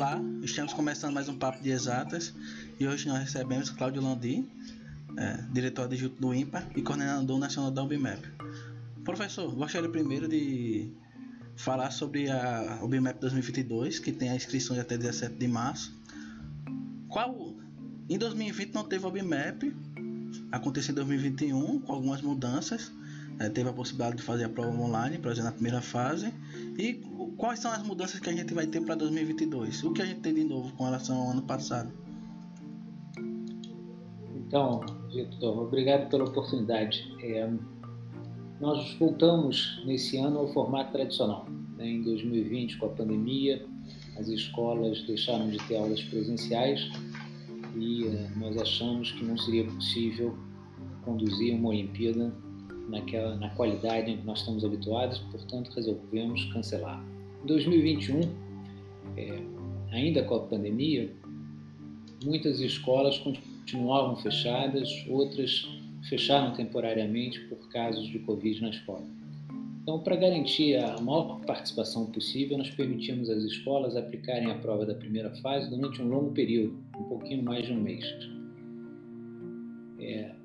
Olá, estamos começando mais um Papo de Exatas e hoje nós recebemos Cláudio Landi, é, diretor adjunto do IMPA e coordenador nacional da UBMAP. Professor, gostaria primeiro de falar sobre a UBMAP 2022, que tem a inscrição até 17 de março. Qual em 2020 não teve a UBMAP, aconteceu em 2021 com algumas mudanças. É, teve a possibilidade de fazer a prova online, por exemplo, na primeira fase. E quais são as mudanças que a gente vai ter para 2022? O que a gente tem de novo com relação ao ano passado? Então, Vitor, obrigado pela oportunidade. É, nós voltamos nesse ano ao formato tradicional. Né? Em 2020, com a pandemia, as escolas deixaram de ter aulas presenciais e uh, nós achamos que não seria possível conduzir uma Olimpíada naquela, na qualidade em que nós estamos habituados, portanto resolvemos cancelar. Em 2021, é, ainda com a pandemia, muitas escolas continuavam fechadas, outras fecharam temporariamente por casos de Covid na escola. Então, para garantir a maior participação possível, nós permitimos às escolas aplicarem a prova da primeira fase durante um longo período, um pouquinho mais de um mês. É...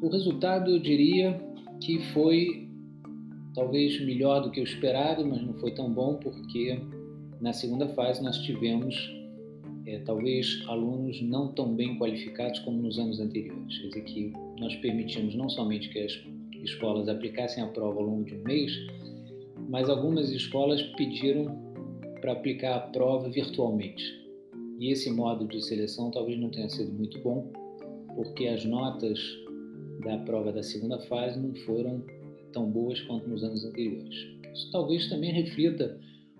O resultado, eu diria que foi talvez melhor do que o esperado, mas não foi tão bom porque na segunda fase nós tivemos é, talvez alunos não tão bem qualificados como nos anos anteriores. Quer dizer que nós permitimos não somente que as escolas aplicassem a prova ao longo de um mês, mas algumas escolas pediram para aplicar a prova virtualmente. E esse modo de seleção talvez não tenha sido muito bom, porque as notas da prova da segunda fase não foram tão boas quanto nos anos anteriores. Isso talvez também reflita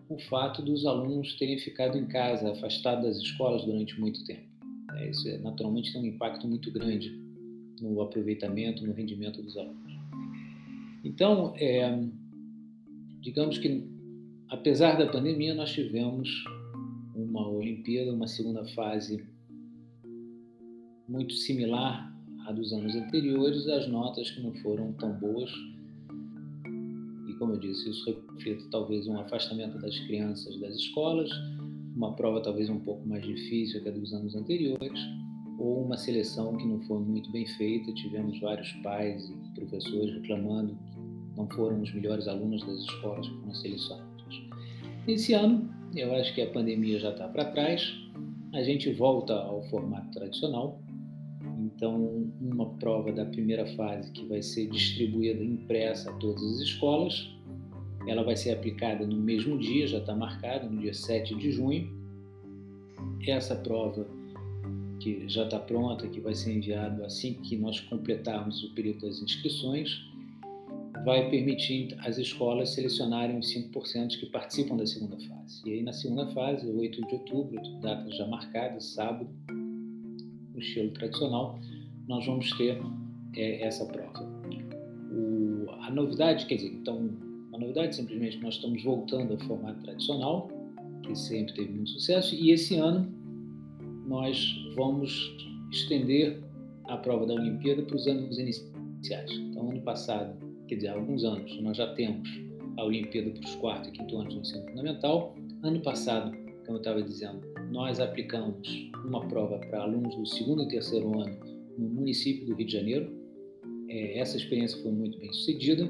o fato dos alunos terem ficado em casa, afastados das escolas durante muito tempo. É, isso é, naturalmente tem um impacto muito grande no aproveitamento, no rendimento dos alunos. Então, é, digamos que, apesar da pandemia, nós tivemos uma Olimpíada, uma segunda fase muito similar à dos anos anteriores, as notas que não foram tão boas como eu disse, isso reflete talvez um afastamento das crianças das escolas, uma prova talvez um pouco mais difícil que a dos anos anteriores, ou uma seleção que não foi muito bem feita. Tivemos vários pais e professores reclamando que não foram os melhores alunos das escolas que foram selecionados. Esse ano, eu acho que a pandemia já está para trás, a gente volta ao formato tradicional. Então, uma prova da primeira fase que vai ser distribuída impressa a todas as escolas. Ela vai ser aplicada no mesmo dia, já está marcada, no dia 7 de junho. Essa prova que já está pronta, que vai ser enviada assim que nós completarmos o período das inscrições, vai permitir as escolas selecionarem os 5% que participam da segunda fase. E aí, na segunda fase, 8 de outubro, data já marcada, sábado, no estilo tradicional, nós vamos ter é, essa prova. O, a novidade, quer dizer, então, a novidade simplesmente nós estamos voltando ao formato tradicional, que sempre teve muito sucesso, e esse ano nós vamos estender a prova da Olimpíada para os anos iniciais. Então, ano passado, quer dizer, há alguns anos, nós já temos a Olimpíada para os quarto e quinto anos do ensino fundamental. Ano passado, como eu estava dizendo, nós aplicamos uma prova para alunos do segundo e terceiro ano no município do Rio de Janeiro. É, essa experiência foi muito bem sucedida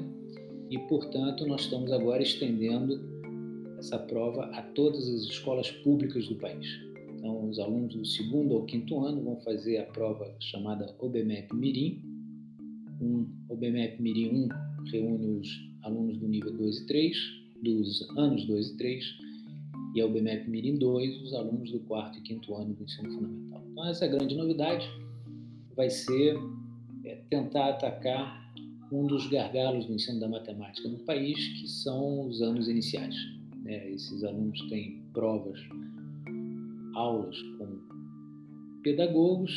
e, portanto, nós estamos agora estendendo essa prova a todas as escolas públicas do país. Então, os alunos do segundo ao quinto ano vão fazer a prova chamada OBMEP Mirim. Um, OBMEP Mirim 1 reúne os alunos do nível 2 e 3, dos anos 2 e 3, e a OBMEP Mirim 2, os alunos do quarto e quinto ano do ensino fundamental. Então, essa é grande novidade vai ser é, tentar atacar um dos gargalos do ensino da matemática no país, que são os anos iniciais. Né? Esses alunos têm provas, aulas com pedagogos.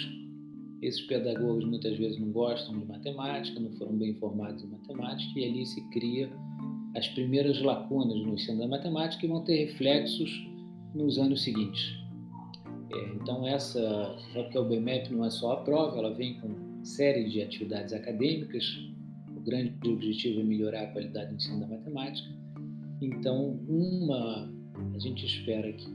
Esses pedagogos muitas vezes não gostam de matemática, não foram bem formados em matemática, e ali se cria as primeiras lacunas no ensino da matemática que vão ter reflexos nos anos seguintes. É, então, essa, já que a UBMEP não é só a prova, ela vem com série de atividades acadêmicas. O grande objetivo é melhorar a qualidade do ensino da matemática. Então, uma a gente espera que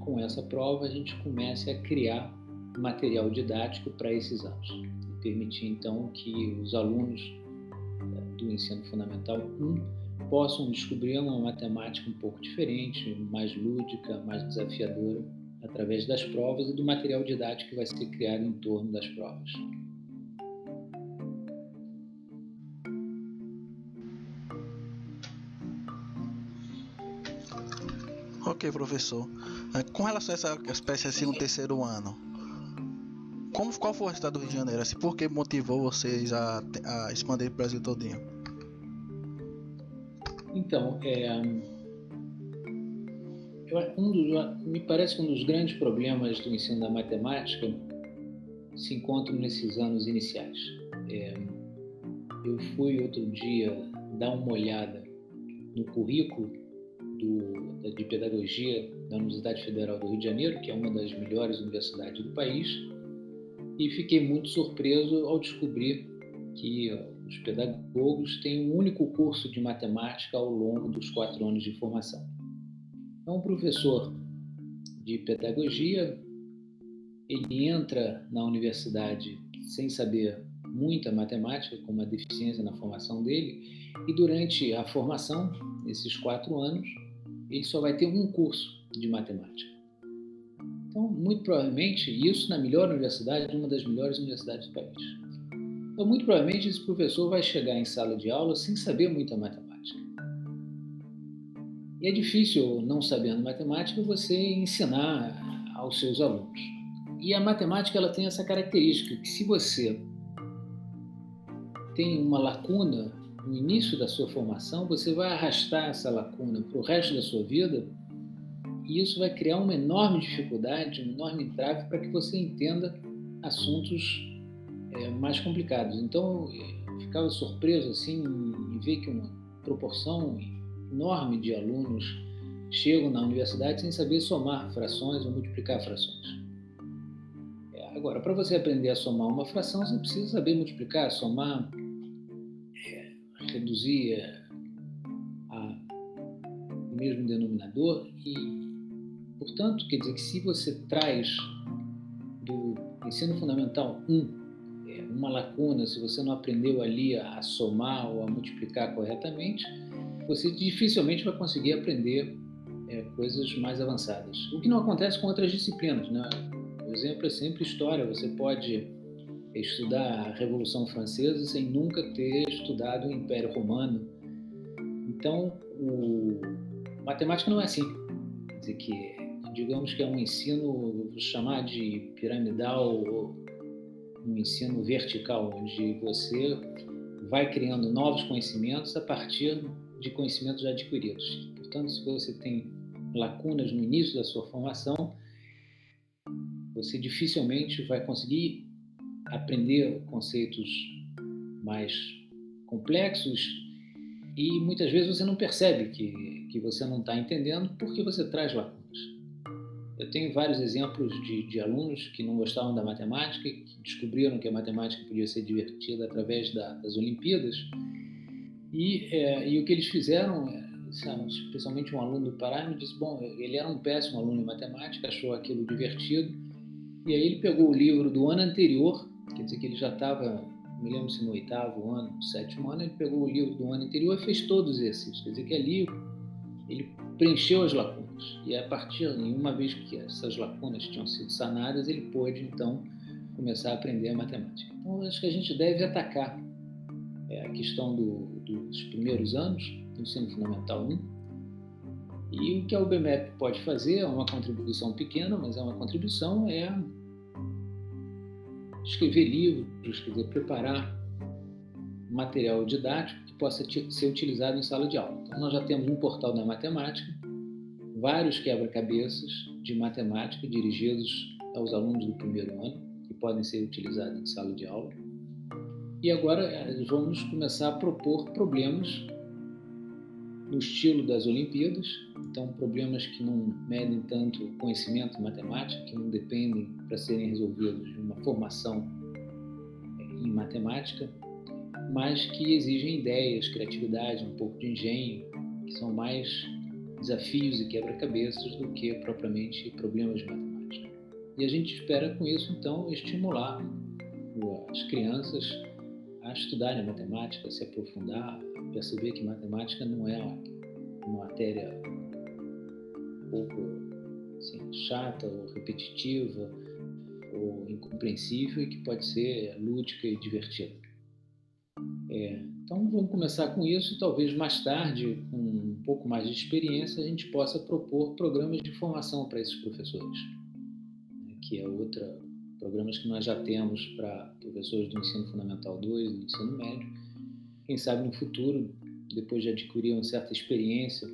com essa prova a gente comece a criar material didático para esses anos e permitir então que os alunos eh, do ensino fundamental 1 possam descobrir uma matemática um pouco diferente, mais lúdica, mais desafiadora, através das provas e do material didático que vai ser criado em torno das provas. Ok, professor. É, com relação a essa espécie assim no terceiro ano, como, qual foi o resultado do Rio de Janeiro? Assim, por que motivou vocês a, a expandir o Brasil todinho? Então, é, um dos, me parece que um dos grandes problemas do ensino da matemática se encontram nesses anos iniciais. É, eu fui outro dia dar uma olhada no currículo do, de pedagogia da Universidade Federal do Rio de Janeiro, que é uma das melhores universidades do país, e fiquei muito surpreso ao descobrir que os pedagogos têm um único curso de matemática ao longo dos quatro anos de formação. Então, um professor de pedagogia, ele entra na universidade sem saber muita matemática, com uma deficiência na formação dele, e durante a formação, esses quatro anos, ele só vai ter um curso de matemática. Então, muito provavelmente, isso na melhor universidade, uma das melhores universidades do país. Então, muito provavelmente, esse professor vai chegar em sala de aula sem saber muita matemática. E é difícil, não sabendo matemática, você ensinar aos seus alunos. E a matemática ela tem essa característica que se você tem uma lacuna no início da sua formação, você vai arrastar essa lacuna para o resto da sua vida e isso vai criar uma enorme dificuldade, um enorme entrave para que você entenda assuntos é, mais complicados. Então, eu ficava surpreso assim em ver que uma proporção enorme de alunos chegam na universidade sem saber somar frações ou multiplicar frações. É, agora, para você aprender a somar uma fração, você precisa saber multiplicar, somar, reduzir é, a, o mesmo denominador e, portanto, quer dizer que se você traz do ensino fundamental 1 é, uma lacuna, se você não aprendeu ali a somar ou a multiplicar corretamente, você dificilmente vai conseguir aprender é, coisas mais avançadas. O que não acontece com outras disciplinas. Né? O exemplo é sempre história. Você pode estudar a Revolução Francesa sem nunca ter estudado o Império Romano. Então, o... matemática não é assim. Quer dizer que, digamos que é um ensino, vou chamar de piramidal, um ensino vertical, onde você vai criando novos conhecimentos a partir de conhecimentos já adquiridos. Portanto, se você tem lacunas no início da sua formação, você dificilmente vai conseguir aprender conceitos mais complexos e muitas vezes você não percebe que, que você não está entendendo porque você traz lacunas. Eu tenho vários exemplos de, de alunos que não gostavam da matemática, que descobriram que a matemática podia ser divertida através da, das Olimpíadas. E, é, e o que eles fizeram, é, especialmente um aluno do Pará, me disse: bom, ele era um péssimo aluno em matemática, achou aquilo divertido, e aí ele pegou o livro do ano anterior, quer dizer que ele já estava, me lembro se no oitavo ano, no sétimo ano, ele pegou o livro do ano anterior e fez todos os exercícios, quer dizer que ali ele preencheu as lacunas, e a partir, uma vez que essas lacunas tinham sido sanadas, ele pôde então começar a aprender a matemática. Então, acho que a gente deve atacar é, a questão do, dos primeiros anos do ensino fundamental 1. E o que a UBMEP pode fazer é uma contribuição pequena, mas é uma contribuição, é escrever livros, dizer, preparar material didático que possa ser utilizado em sala de aula. Então, nós já temos um portal da matemática, vários quebra-cabeças de matemática dirigidos aos alunos do primeiro ano, que podem ser utilizados em sala de aula. E agora eh, vamos começar a propor problemas no estilo das Olimpíadas, então problemas que não medem tanto conhecimento matemático, que não dependem para serem resolvidos de uma formação eh, em matemática, mas que exigem ideias, criatividade, um pouco de engenho, que são mais desafios e quebra-cabeças do que propriamente problemas de matemática. E a gente espera com isso, então, estimular as crianças a estudarem a matemática, a se aprofundar, a perceber que matemática não é uma matéria um pouco assim, chata ou repetitiva ou incompreensível e que pode ser lúdica e divertida. É, então vamos começar com isso e talvez mais tarde, com um pouco mais de experiência, a gente possa propor programas de formação para esses professores, né, que é outra programas que nós já temos para professores do ensino fundamental 2, do ensino médio. Quem sabe no futuro, depois de adquirir uma certa experiência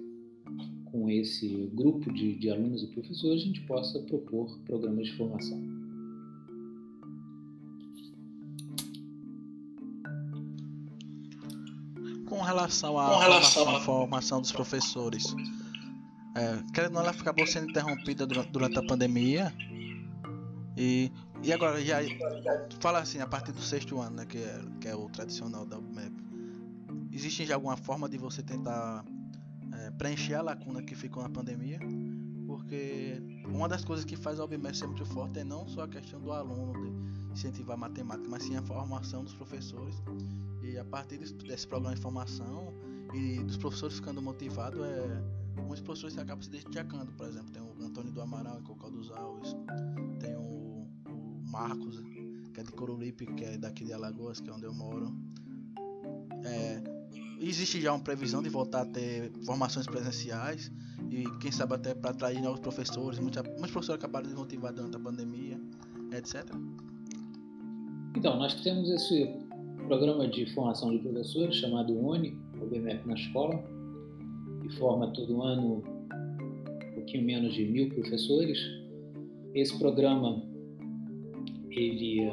com esse grupo de, de alunos e professores, a gente possa propor programas de formação. Relação à, com relação formação, à formação dos professores, é, querendo ela acabou sendo interrompida durante, durante a pandemia. E, e agora, já fala assim, a partir do sexto ano, né, que é, que é o tradicional da UBMEP, existe já alguma forma de você tentar é, preencher a lacuna que ficou na pandemia? Porque uma das coisas que faz a UBMEP ser muito forte é não só a questão do aluno, de incentivar a matemática, mas sim a formação dos professores e a partir desse programa de formação e dos professores ficando motivados, é, muitos professores acabam se destacando. Por exemplo, tem o Antônio do Amaral em Cocó dos Alves, tem o, o, Marcos, que é de Coruripe, que é daqui de Alagoas, que é onde eu moro. É, existe já uma previsão de voltar a ter formações presenciais e quem sabe até para atrair novos professores. Muitos, muitos professores acabaram desmotivados durante a pandemia, etc. Então, nós temos esse programa de formação de professores chamado ONI, o na escola, que forma todo ano um pouquinho menos de mil professores. Esse programa ele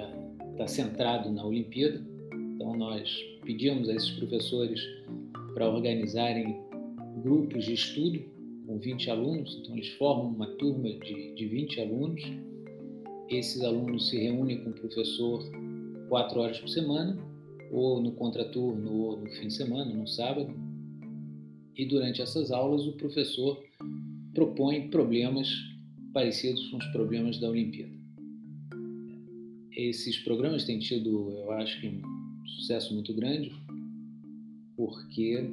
está eh, centrado na Olimpíada, então nós pedimos a esses professores para organizarem grupos de estudo com 20 alunos, então eles formam uma turma de, de 20 alunos. Esses alunos se reúnem com o professor quatro horas por semana ou no contraturno, ou no fim de semana, no sábado. E durante essas aulas, o professor propõe problemas parecidos com os problemas da Olimpíada. Esses programas têm tido, eu acho que, sucesso muito grande, porque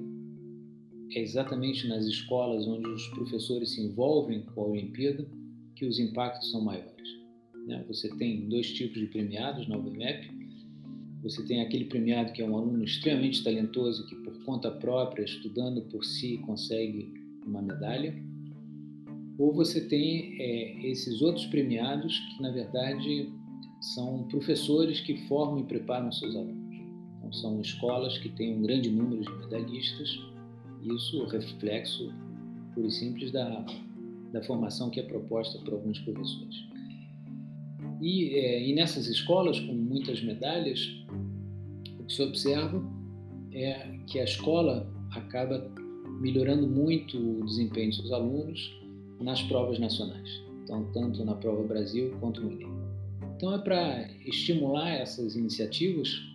é exatamente nas escolas onde os professores se envolvem com a Olimpíada que os impactos são maiores. Né? Você tem dois tipos de premiados na UBMEP, você tem aquele premiado que é um aluno extremamente talentoso que, por conta própria, estudando por si, consegue uma medalha. Ou você tem é, esses outros premiados que, na verdade, são professores que formam e preparam seus alunos. Então, são escolas que têm um grande número de medalhistas. Isso é reflexo puro e simples da, da formação que é proposta por alguns professores. E, é, e nessas escolas, com muitas medalhas, o que se observa é que a escola acaba melhorando muito o desempenho dos alunos nas provas nacionais, então tanto na prova Brasil quanto no Enem. Então é para estimular essas iniciativas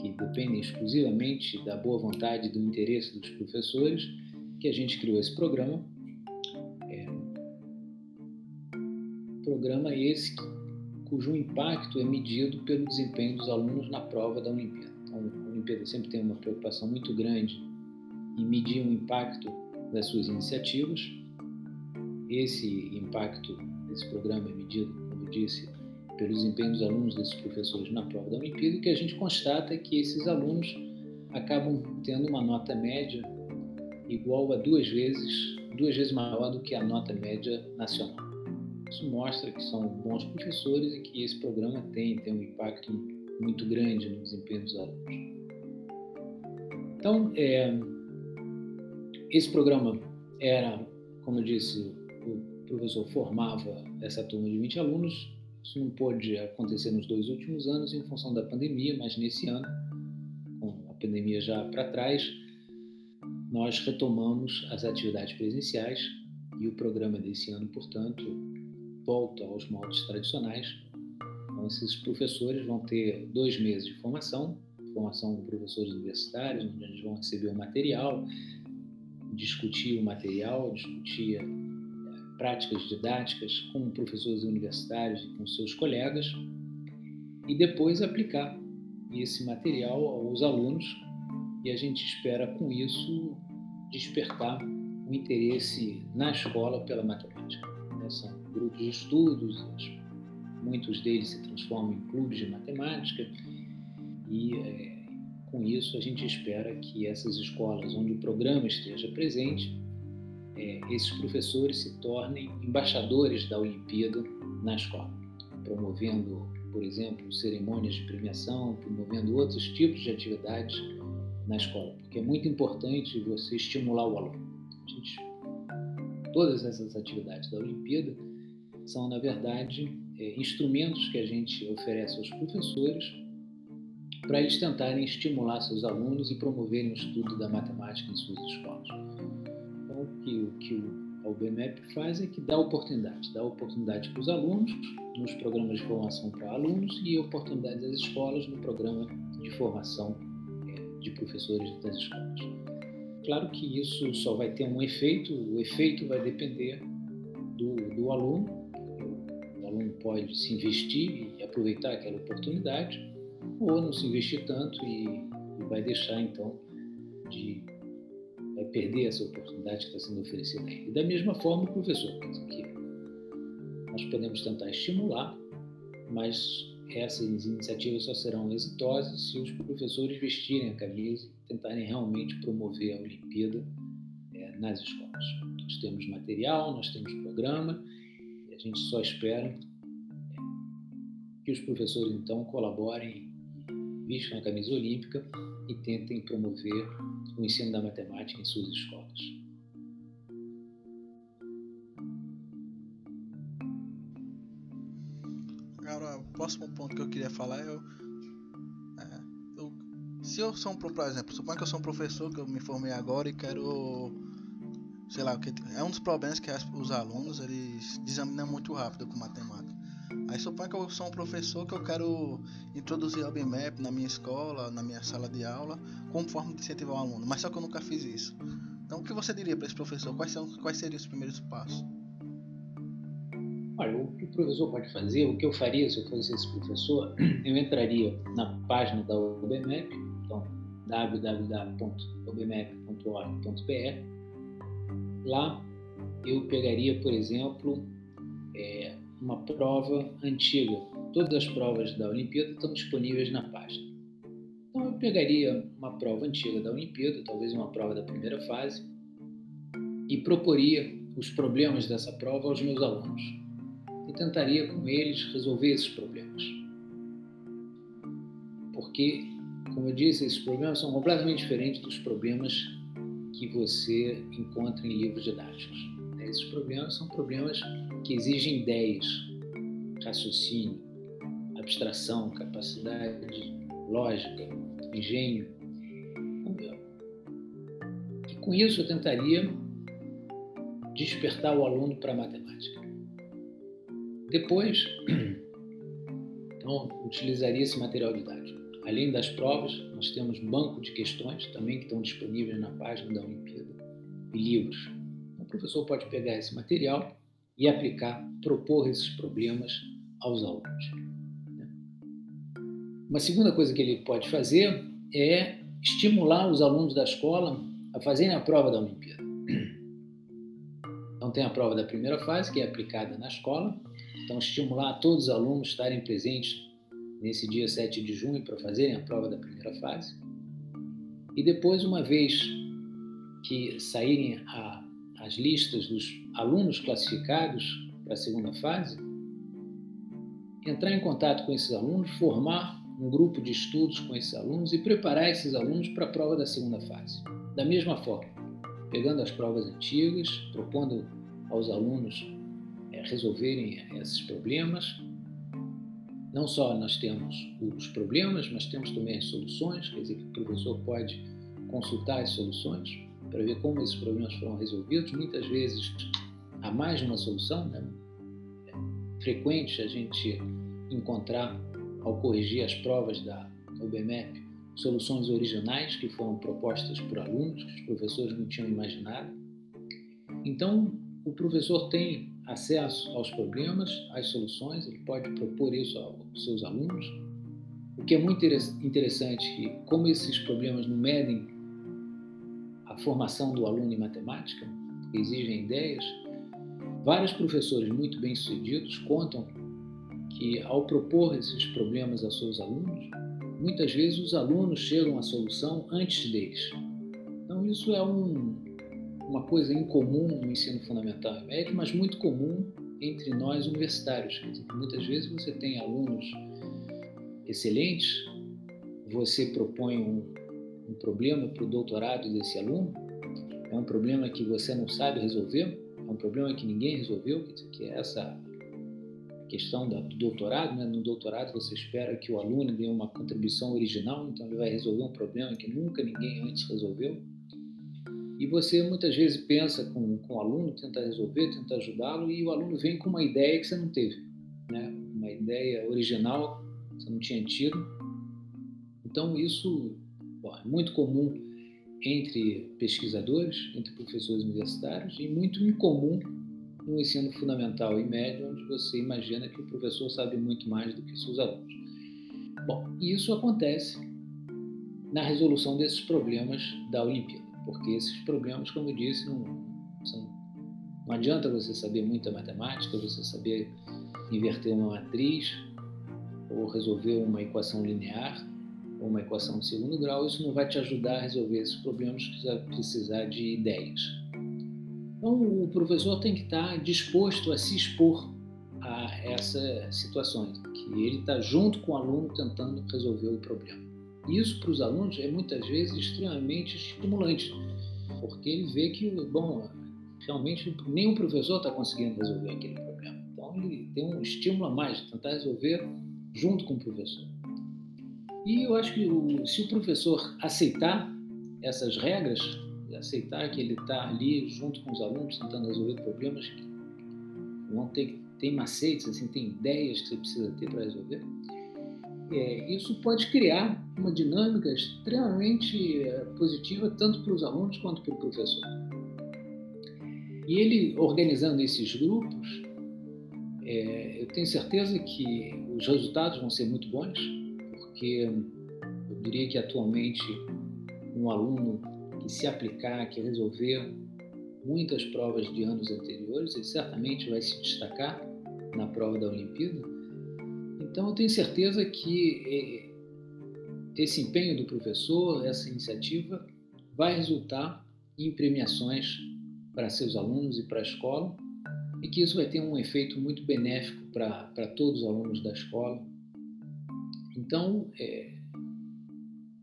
que dependem exclusivamente da boa vontade e do interesse dos professores que a gente criou esse programa. É, programa esse cujo impacto é medido pelo desempenho dos alunos na prova da Olimpíada. Então, a Olimpíada sempre tem uma preocupação muito grande em medir o impacto das suas iniciativas. Esse impacto desse programa é medido, como eu disse, pelo desempenho dos alunos desses professores na prova da Olimpíada, que a gente constata que esses alunos acabam tendo uma nota média igual a duas vezes, duas vezes maior do que a nota média nacional. Isso mostra que são bons professores e que esse programa tem, tem um impacto muito grande no desempenho dos alunos. Então, é, esse programa era, como eu disse, o professor formava essa turma de 20 alunos. Isso não pôde acontecer nos dois últimos anos em função da pandemia, mas nesse ano, com a pandemia já para trás, nós retomamos as atividades presenciais e o programa desse ano, portanto, volta aos moldes tradicionais. Então, esses professores vão ter dois meses de formação, formação com professores universitários, onde eles vão receber o material, discutia o material, discutia práticas didáticas com professores universitários e com seus colegas e depois aplicar esse material aos alunos e a gente espera com isso despertar o interesse na escola pela matemática. São grupos de estudos, muitos deles se transformam em clubes de matemática e é, com isso a gente espera que essas escolas onde o programa esteja presente é, esses professores se tornem embaixadores da Olimpíada na escola, promovendo, por exemplo, cerimônias de premiação, promovendo outros tipos de atividades na escola, porque é muito importante você estimular o aluno. Gente, todas essas atividades da Olimpíada são, na verdade, é, instrumentos que a gente oferece aos professores para eles tentarem estimular seus alunos e promoverem o estudo da matemática em suas escolas que o que o BMEP faz é que dá oportunidade, dá oportunidade para os alunos nos programas de formação para alunos e oportunidade às escolas no programa de formação é, de professores das escolas. Claro que isso só vai ter um efeito, o efeito vai depender do, do aluno. O aluno pode se investir e aproveitar aquela oportunidade, ou não se investir tanto e, e vai deixar então de perder essa oportunidade que está sendo oferecida a ele. Da mesma forma, o professor, que nós podemos tentar estimular, mas essas iniciativas só serão exitosas se os professores vestirem a camisa e tentarem realmente promover a Olimpíada é, nas escolas. Nós temos material, nós temos programa, e a gente só espera é, que os professores então colaborem, vistam a camisa olímpica e tentem promover o ensino da matemática em suas escolas. Agora, o próximo ponto que eu queria falar é, é eu, se eu sou um, por exemplo, suponho que eu sou um professor que eu me formei agora e quero, sei lá, é um dos problemas que os alunos eles examinam muito rápido com matemática. Aí suponha que eu sou um professor que eu quero introduzir o BMAP na minha escola, na minha sala de aula, como forma de incentivar o aluno, mas só que eu nunca fiz isso. Então o que você diria para esse professor? Quais, são, quais seriam os primeiros passos? Olha, o que o professor pode fazer, o que eu faria se eu fosse esse professor, eu entraria na página da OBMAP, então www.obmap.org.br. Lá eu pegaria, por exemplo, é, uma prova antiga. Todas as provas da Olimpíada estão disponíveis na página. Então eu pegaria uma prova antiga da Olimpíada, talvez uma prova da primeira fase, e proporia os problemas dessa prova aos meus alunos. E tentaria com eles resolver esses problemas. Porque, como eu disse, esses problemas são completamente diferentes dos problemas que você encontra em livros didáticos. Esses problemas são problemas que exigem ideias, raciocínio, abstração, capacidade lógica, engenho. E com isso eu tentaria despertar o aluno para a matemática. Depois, então, utilizaria esse material didático. Além das provas, nós temos banco de questões também que estão disponíveis na página da Olimpíada e livros. O professor pode pegar esse material e aplicar, propor esses problemas aos alunos. Né? Uma segunda coisa que ele pode fazer é estimular os alunos da escola a fazerem a prova da Olimpíada. Então, tem a prova da primeira fase, que é aplicada na escola. Então, estimular todos os alunos a estarem presentes nesse dia 7 de junho para fazerem a prova da primeira fase. E depois, uma vez que saírem a as listas dos alunos classificados para a segunda fase, entrar em contato com esses alunos, formar um grupo de estudos com esses alunos e preparar esses alunos para a prova da segunda fase. Da mesma forma, pegando as provas antigas, propondo aos alunos é, resolverem esses problemas. Não só nós temos os problemas, mas temos também as soluções, quer dizer que o professor pode consultar as soluções para ver como esses problemas foram resolvidos. Muitas vezes há mais de uma solução, né? É frequente a gente encontrar, ao corrigir as provas da UBMEP, soluções originais que foram propostas por alunos, que os professores não tinham imaginado. Então, o professor tem acesso aos problemas, às soluções, ele pode propor isso aos seus alunos. O que é muito interessante é que, como esses problemas não medem a formação do aluno em matemática, exigem ideias, vários professores muito bem-sucedidos contam que, ao propor esses problemas a seus alunos, muitas vezes os alunos chegam à solução antes deles. Então, isso é um, uma coisa incomum no ensino fundamental e médio, mas muito comum entre nós universitários. Dizer, muitas vezes você tem alunos excelentes, você propõe um, um problema para o doutorado desse aluno, é um problema que você não sabe resolver, é um problema que ninguém resolveu, que é essa questão do doutorado, né? no doutorado você espera que o aluno dê uma contribuição original, então ele vai resolver um problema que nunca ninguém antes resolveu. E você muitas vezes pensa com, com o aluno, tenta resolver, tenta ajudá-lo, e o aluno vem com uma ideia que você não teve, né? uma ideia original que você não tinha tido. Então isso bom, é muito comum entre pesquisadores, entre professores universitários, e muito incomum no ensino fundamental e médio, onde você imagina que o professor sabe muito mais do que seus alunos. Bom, isso acontece na resolução desses problemas da Olimpíada, porque esses problemas, como eu disse, não, são, não adianta você saber muita matemática, você saber inverter uma matriz ou resolver uma equação linear ou uma equação de segundo grau, isso não vai te ajudar a resolver esses problemas que vai precisar de ideias. Então, o professor tem que estar disposto a se expor a essas situações, que ele está junto com o aluno tentando resolver o problema. Isso para os alunos é muitas vezes extremamente estimulante, porque ele vê que, bom, realmente nem o professor está conseguindo resolver aquele problema. Então, ele tem um estímulo a mais de tentar resolver junto com o professor. E eu acho que o, se o professor aceitar essas regras, aceitar que ele está ali junto com os alunos tentando resolver problemas vão ter tem macetes, assim, tem ideias que você precisa ter para resolver. É, isso pode criar uma dinâmica extremamente é, positiva tanto para os alunos quanto para o professor. E ele organizando esses grupos, é, eu tenho certeza que os resultados vão ser muito bons, porque eu diria que atualmente um aluno que se aplicar, que resolver muitas provas de anos anteriores, ele certamente vai se destacar na prova da Olimpíada. Então, eu tenho certeza que eh, esse empenho do professor, essa iniciativa, vai resultar em premiações para seus alunos e para a escola, e que isso vai ter um efeito muito benéfico para, para todos os alunos da escola. Então, é,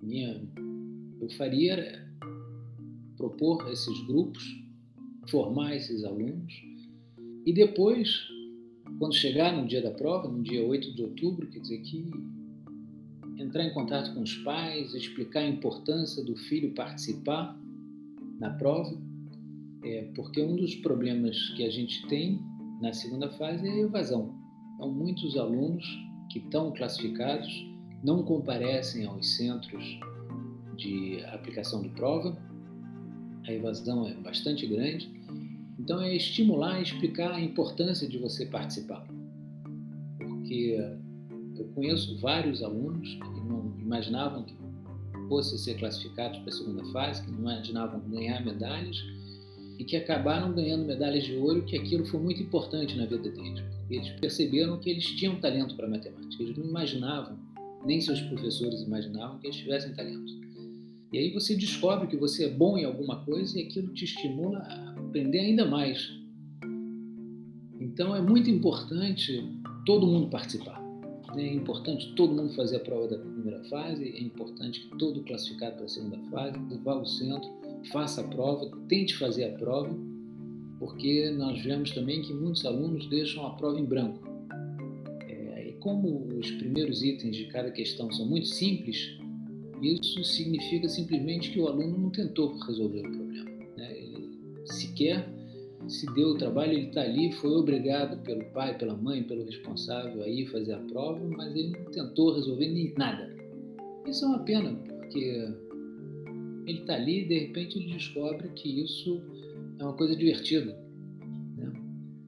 minha, eu faria propor esses grupos, formar esses alunos e depois, quando chegar no dia da prova, no dia 8 de outubro, quer dizer que entrar em contato com os pais, explicar a importância do filho participar na prova, é, porque um dos problemas que a gente tem na segunda fase é a evasão. Então, muitos alunos que estão classificados não comparecem aos centros de aplicação de prova a evasão é bastante grande. Então é estimular e explicar a importância de você participar. Porque eu conheço vários alunos que não imaginavam que fossem ser classificados para a segunda fase, que não imaginavam ganhar medalhas e que acabaram ganhando medalhas de ouro, que aquilo foi muito importante na vida deles. Eles perceberam que eles tinham talento para matemática, eles não imaginavam, nem seus professores imaginavam que eles tivessem talento. E aí você descobre que você é bom em alguma coisa e aquilo te estimula a aprender ainda mais. Então é muito importante todo mundo participar. Né? É importante todo mundo fazer a prova da primeira fase, é importante que todo classificado para a segunda fase vá ao centro, faça a prova, tente fazer a prova, porque nós vemos também que muitos alunos deixam a prova em branco. É, e como os primeiros itens de cada questão são muito simples, isso significa simplesmente que o aluno não tentou resolver o problema. Né? Ele sequer se deu o trabalho, ele está ali, foi obrigado pelo pai, pela mãe, pelo responsável a ir fazer a prova, mas ele não tentou resolver nem nada. Isso é uma pena, porque ele está ali e de repente ele descobre que isso é uma coisa divertida. Né?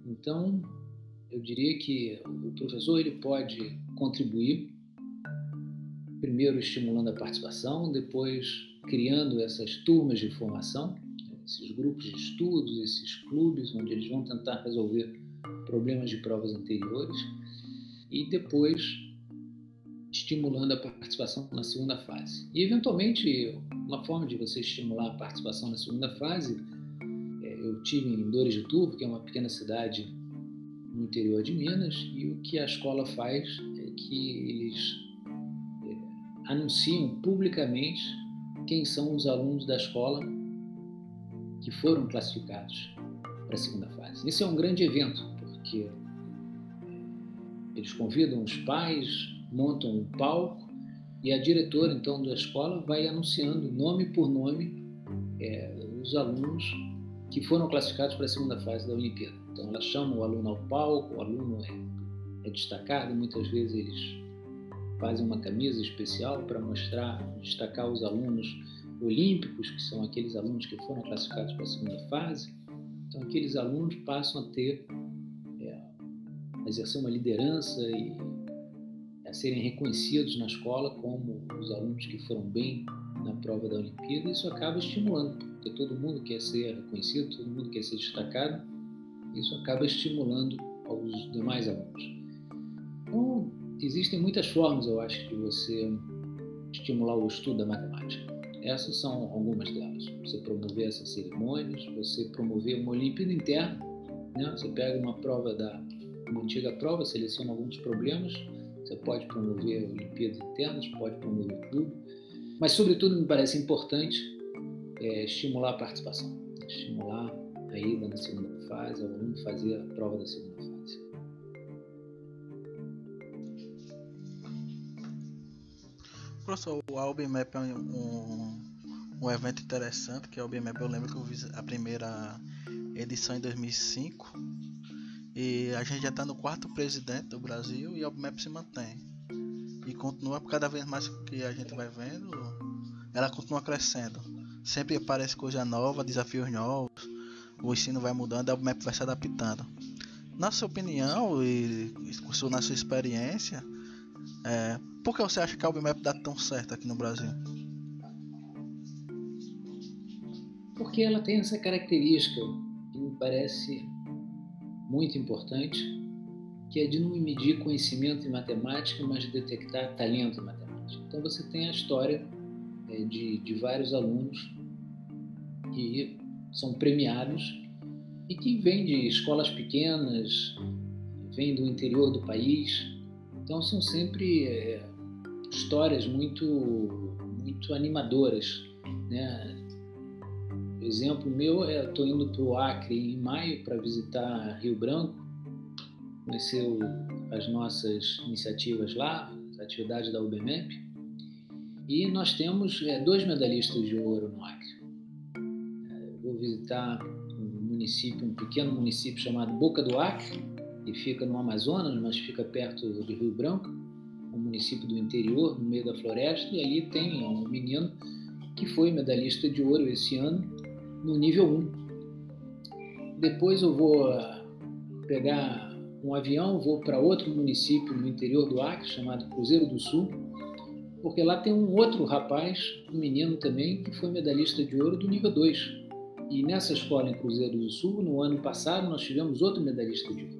Então, eu diria que o professor ele pode contribuir, primeiro estimulando a participação, depois criando essas turmas de formação, esses grupos de estudos, esses clubes onde eles vão tentar resolver problemas de provas anteriores e depois estimulando a participação na segunda fase. E, eventualmente, uma forma de você estimular a participação na segunda fase, eu tive em Dores de Turvo, que é uma pequena cidade no interior de Minas, e o que a escola faz é que eles é, anunciam publicamente quem são os alunos da escola que foram classificados para a segunda fase. Esse é um grande evento, porque eles convidam os pais, montam um palco e a diretora então da escola vai anunciando nome por nome é, os alunos que foram classificados para a segunda fase da Olimpíada. Então ela chama o aluno ao palco, o aluno é, é destacado, muitas vezes eles fazem uma camisa especial para mostrar, destacar os alunos olímpicos, que são aqueles alunos que foram classificados para a segunda fase. Então aqueles alunos passam a ter, é, a exercer uma liderança e a serem reconhecidos na escola como os alunos que foram bem na prova da Olimpíada. Isso acaba estimulando, porque todo mundo quer ser reconhecido, todo mundo quer ser destacado. Isso acaba estimulando aos demais alunos. Então, existem muitas formas, eu acho, de você estimular o estudo da matemática. Essas são algumas delas. Você promover essas cerimônias, você promover uma Olimpíada interna. Né? Você pega uma prova da uma antiga prova, seleciona alguns problemas, você pode promover Olimpíadas internas, pode promover clube, mas, sobretudo, me parece importante é, estimular a participação, estimular a ida na segunda fase, o aluno fazer a prova da segunda fase. Professor, o AlbMap é um, um, evento interessante, que é o AlbMap, eu lembro que eu vi a primeira edição em 2005 e a gente já está no quarto presidente do Brasil e a UBMEP se mantém. E continua cada vez mais que a gente vai vendo, ela continua crescendo. Sempre aparece coisa nova, desafios novos, o ensino vai mudando, a UBMEP vai se adaptando. Na sua opinião e na sua experiência, é, por que você acha que a UBMEP dá tão certo aqui no Brasil? Porque ela tem essa característica que me parece muito importante, que é de não medir conhecimento em matemática, mas de detectar talento em matemática. Então você tem a história é, de, de vários alunos que são premiados e que vêm de escolas pequenas, vêm do interior do país. Então são sempre é, histórias muito, muito animadoras, né? Exemplo meu é estou indo para o Acre em maio para visitar Rio Branco, conhecer o, as nossas iniciativas lá, as atividades da UBMEP, e nós temos é, dois medalhistas de ouro no Acre. É, vou visitar um município, um pequeno município chamado Boca do Acre, que fica no Amazonas, mas fica perto de Rio Branco, um município do interior, no meio da floresta, e ali tem um menino que foi medalhista de ouro esse ano no nível 1. Depois eu vou ah, pegar um avião, vou para outro município no interior do Acre, chamado Cruzeiro do Sul, porque lá tem um outro rapaz, um menino também, que foi medalhista de ouro do nível 2. E nessa escola em Cruzeiro do Sul, no ano passado, nós tivemos outro medalhista de ouro.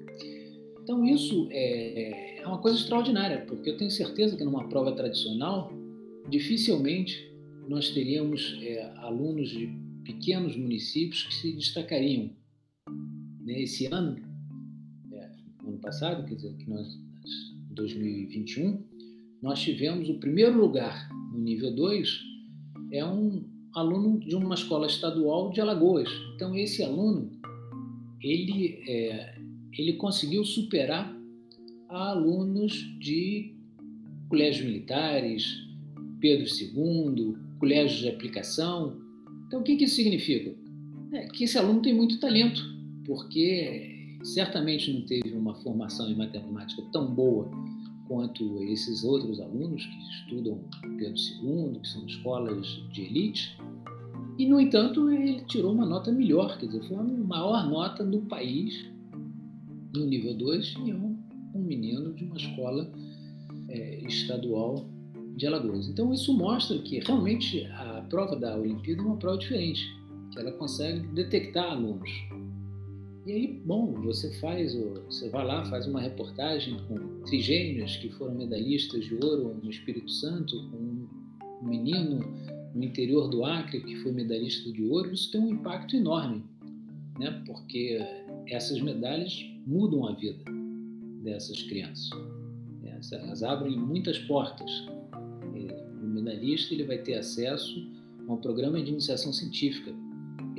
Então isso é, é uma coisa extraordinária, porque eu tenho certeza que numa prova tradicional, dificilmente nós teríamos é, alunos de pequenos municípios que se destacariam. Nesse né, ano, ano passado, quer dizer, que nós, 2021, nós tivemos o primeiro lugar no nível 2, é um aluno de uma escola estadual de Alagoas. Então, esse aluno, ele, é, ele conseguiu superar alunos de colégios militares, Pedro II, colégios de aplicação, então, o que, que isso significa? É que esse aluno tem muito talento, porque certamente não teve uma formação em matemática tão boa quanto esses outros alunos que estudam Pedro II, que são escolas de elite. E, no entanto, ele tirou uma nota melhor, quer dizer, foi a maior nota do país no nível 2 e é um, um menino de uma escola é, estadual de Alagoas. Então, isso mostra que realmente a prova da Olimpíada é uma prova diferente, que ela consegue detectar alunos e aí, bom, você faz, você vai lá, faz uma reportagem com trigêmeos que foram medalhistas de ouro no Espírito Santo, com um menino no interior do Acre que foi medalhista de ouro, isso tem um impacto enorme, né? Porque essas medalhas mudam a vida dessas crianças. Elas abrem muitas portas. O medalhista ele vai ter acesso a um programa de iniciação científica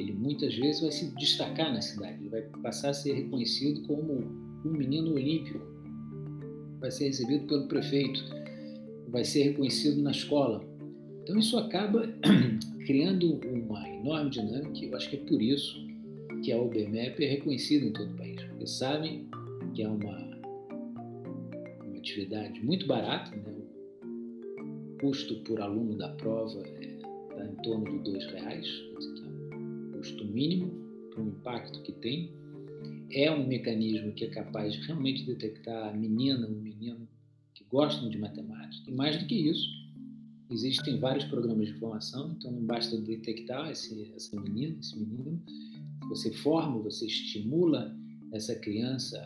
ele muitas vezes vai se destacar na cidade, ele vai passar a ser reconhecido como um menino olímpico, vai ser recebido pelo prefeito, vai ser reconhecido na escola. Então isso acaba criando uma enorme dinâmica, eu acho que é por isso que a OBMEP é reconhecida em todo o país, porque sabem que é uma, uma atividade muito barata, né? o custo por aluno da prova está é, em torno de dois reais, custo mínimo para o impacto que tem. É um mecanismo que é capaz de realmente detectar a menina, o menino que gostam de matemática. E mais do que isso, existem vários programas de formação, então não basta detectar esse, essa menina, esse menino. Você forma, você estimula essa criança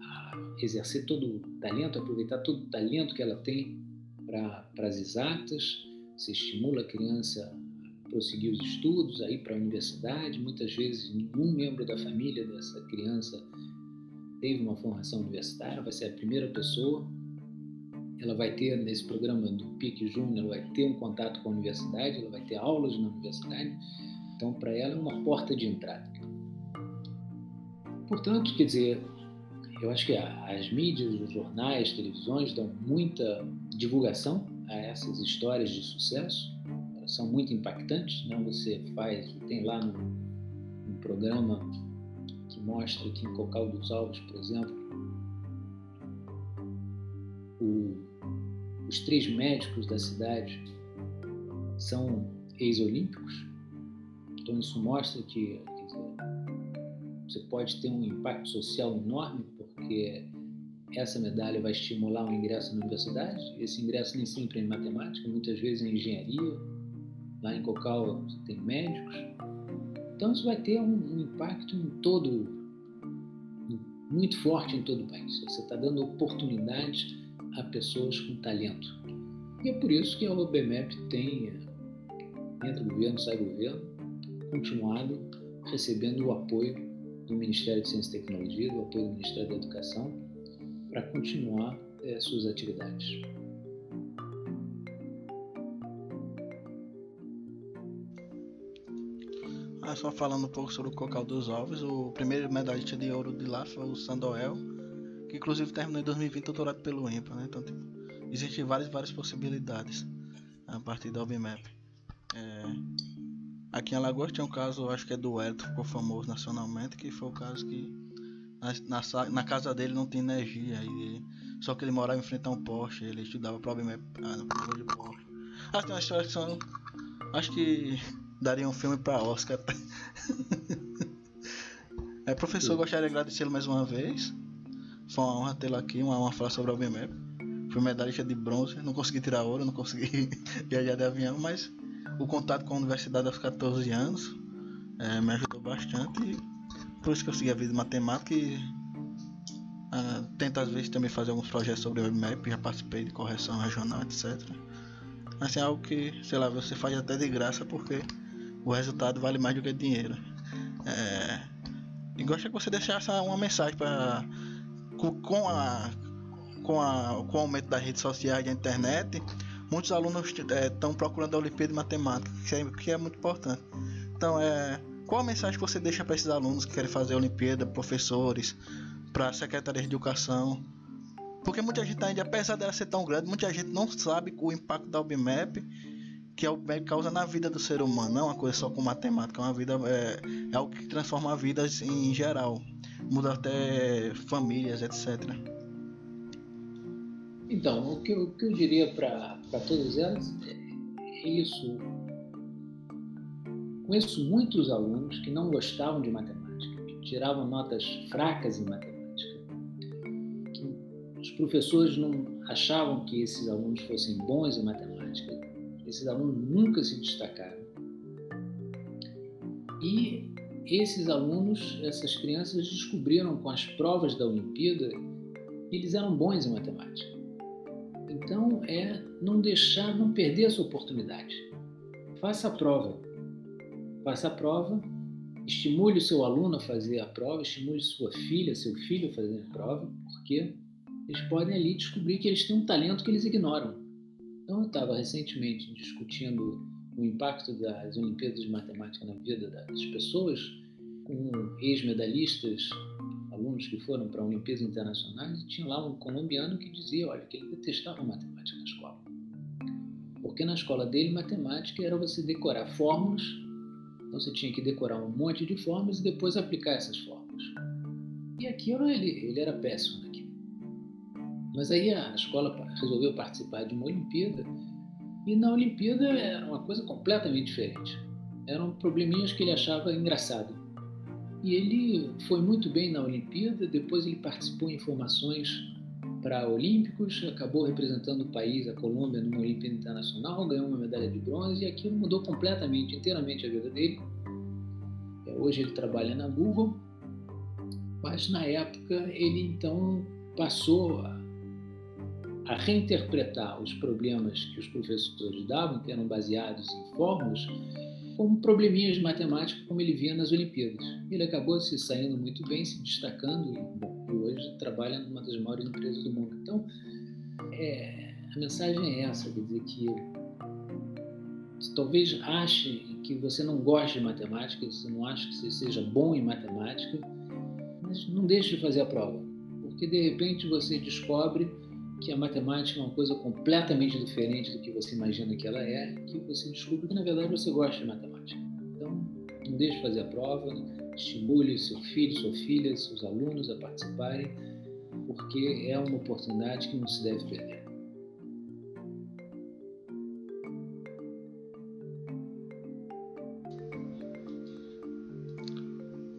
a exercer todo o talento, aproveitar todo o talento que ela tem para as exatas, você estimula a criança prosseguir os estudos, aí para a universidade. Muitas vezes, nenhum membro da família dessa criança teve uma formação universitária, vai ser a primeira pessoa. Ela vai ter, nesse programa do PIC Júnior, vai ter um contato com a universidade, ela vai ter aulas na universidade. Então, para ela, é uma porta de entrada. Portanto, quer dizer, eu acho que as mídias, os jornais, televisões dão muita divulgação a essas histórias de sucesso são muito impactantes. Né? Você faz, tem lá no, um programa que mostra que em Cocal dos Alves, por exemplo, o, os três médicos da cidade são ex-olímpicos. Então isso mostra que dizer, você pode ter um impacto social enorme porque essa medalha vai estimular o ingresso na universidade. Esse ingresso nem sempre é em matemática, muitas vezes é em engenharia, Lá em Cocal tem médicos. Então isso vai ter um, um impacto em todo, muito forte em todo o país. Você está dando oportunidades a pessoas com talento. E é por isso que a OBMEP tem, entra governo, sai governo, continuado recebendo o apoio do Ministério de Ciência e Tecnologia, do apoio do Ministério da Educação, para continuar é, suas atividades. Só falando um pouco sobre o Cocal dos Ovos, o primeiro medalhista de ouro de lá foi o Sandoel, que inclusive terminou em 2020 doutorado pelo IMPA, né? Então, tipo, existem várias, várias possibilidades a partir da OBMAP. É... Aqui em Alagoas tem um caso, acho que é do Elton, que ficou famoso nacionalmente, que foi o caso que na, na, na casa dele não tinha energia, e, só que ele morava em frente a um poste, ele estudava OBMAP ah, de poste. Ah, tem uma história que são. Acho que daria um filme para Oscar. é, professor, gostaria de agradecê-lo mais uma vez. Foi uma honra tê-lo aqui, uma honra falar sobre o BMEP. Fui medalhista de bronze, não consegui tirar ouro, não consegui viajar de avião, mas o contato com a universidade aos 14 anos é, me ajudou bastante. Por isso que eu segui a vida de matemática e uh, tento às vezes também fazer alguns projetos sobre o BMEP, já participei de correção regional, etc. Mas é algo que, sei lá, você faz até de graça porque o resultado vale mais do que dinheiro. É, e gostaria que você deixasse uma mensagem para com a com, a, com o aumento das redes sociais e da internet, muitos alunos estão é, procurando a Olimpíada de Matemática, que é, que é muito importante. Então, é, qual a mensagem que você deixa para esses alunos que querem fazer a Olimpíada, professores, para a Secretaria de Educação? Porque muita gente ainda, apesar dela ser tão grande, muita gente não sabe o impacto da OBMAP que é o que causa na vida do ser humano, não é uma coisa só com matemática, é uma vida é, é algo que transforma vidas em geral, muda até famílias, etc. Então, o que eu, o que eu diria para todas elas é isso. Conheço muitos alunos que não gostavam de matemática, que tiravam notas fracas em matemática, que os professores não achavam que esses alunos fossem bons em matemática, esses alunos nunca se destacaram. E esses alunos, essas crianças descobriram com as provas da Olimpíada que eles eram bons em matemática. Então é não deixar, não perder essa oportunidade. Faça a prova. Faça a prova, estimule o seu aluno a fazer a prova, estimule sua filha, seu filho a fazer a prova, porque eles podem ali descobrir que eles têm um talento que eles ignoram. Então eu estava recentemente discutindo o impacto das Olimpíadas de Matemática na vida das pessoas com ex-medalhistas alunos que foram para Olimpíadas Internacionais e tinha lá um colombiano que dizia, olha, que ele detestava matemática na escola. Porque na escola dele, matemática era você decorar fórmulas, então você tinha que decorar um monte de fórmulas e depois aplicar essas fórmulas. E aquilo ele, ele era péssimo naquilo. Mas aí a escola resolveu participar de uma Olimpíada e na Olimpíada era uma coisa completamente diferente. Eram probleminhas que ele achava engraçado e ele foi muito bem na Olimpíada, depois ele participou em formações para Olímpicos, acabou representando o país, a Colômbia, numa Olimpíada Internacional, ganhou uma medalha de bronze e aquilo mudou completamente, inteiramente a vida dele. É, hoje ele trabalha na Google, mas na época ele então passou a reinterpretar os problemas que os professores davam, que eram baseados em fórmulas, como probleminhas de matemática, como ele via nas Olimpíadas. Ele acabou se saindo muito bem, se destacando e, bom, hoje trabalha numa das maiores empresas do mundo. Então, é, a mensagem é essa, quer dizer que talvez ache que você não goste de matemática, você não acha que você seja bom em matemática, mas não deixe de fazer a prova, porque de repente você descobre que a matemática é uma coisa completamente diferente do que você imagina que ela é, que você descobre que na verdade você gosta de matemática. Então, não deixe de fazer a prova, estimule seu filho, sua filha, seus alunos a participarem, porque é uma oportunidade que não se deve perder.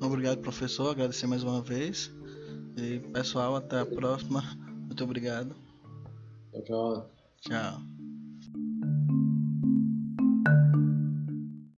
Obrigado, professor. Agradecer mais uma vez. E pessoal, até a próxima. Muito obrigado. 我觉得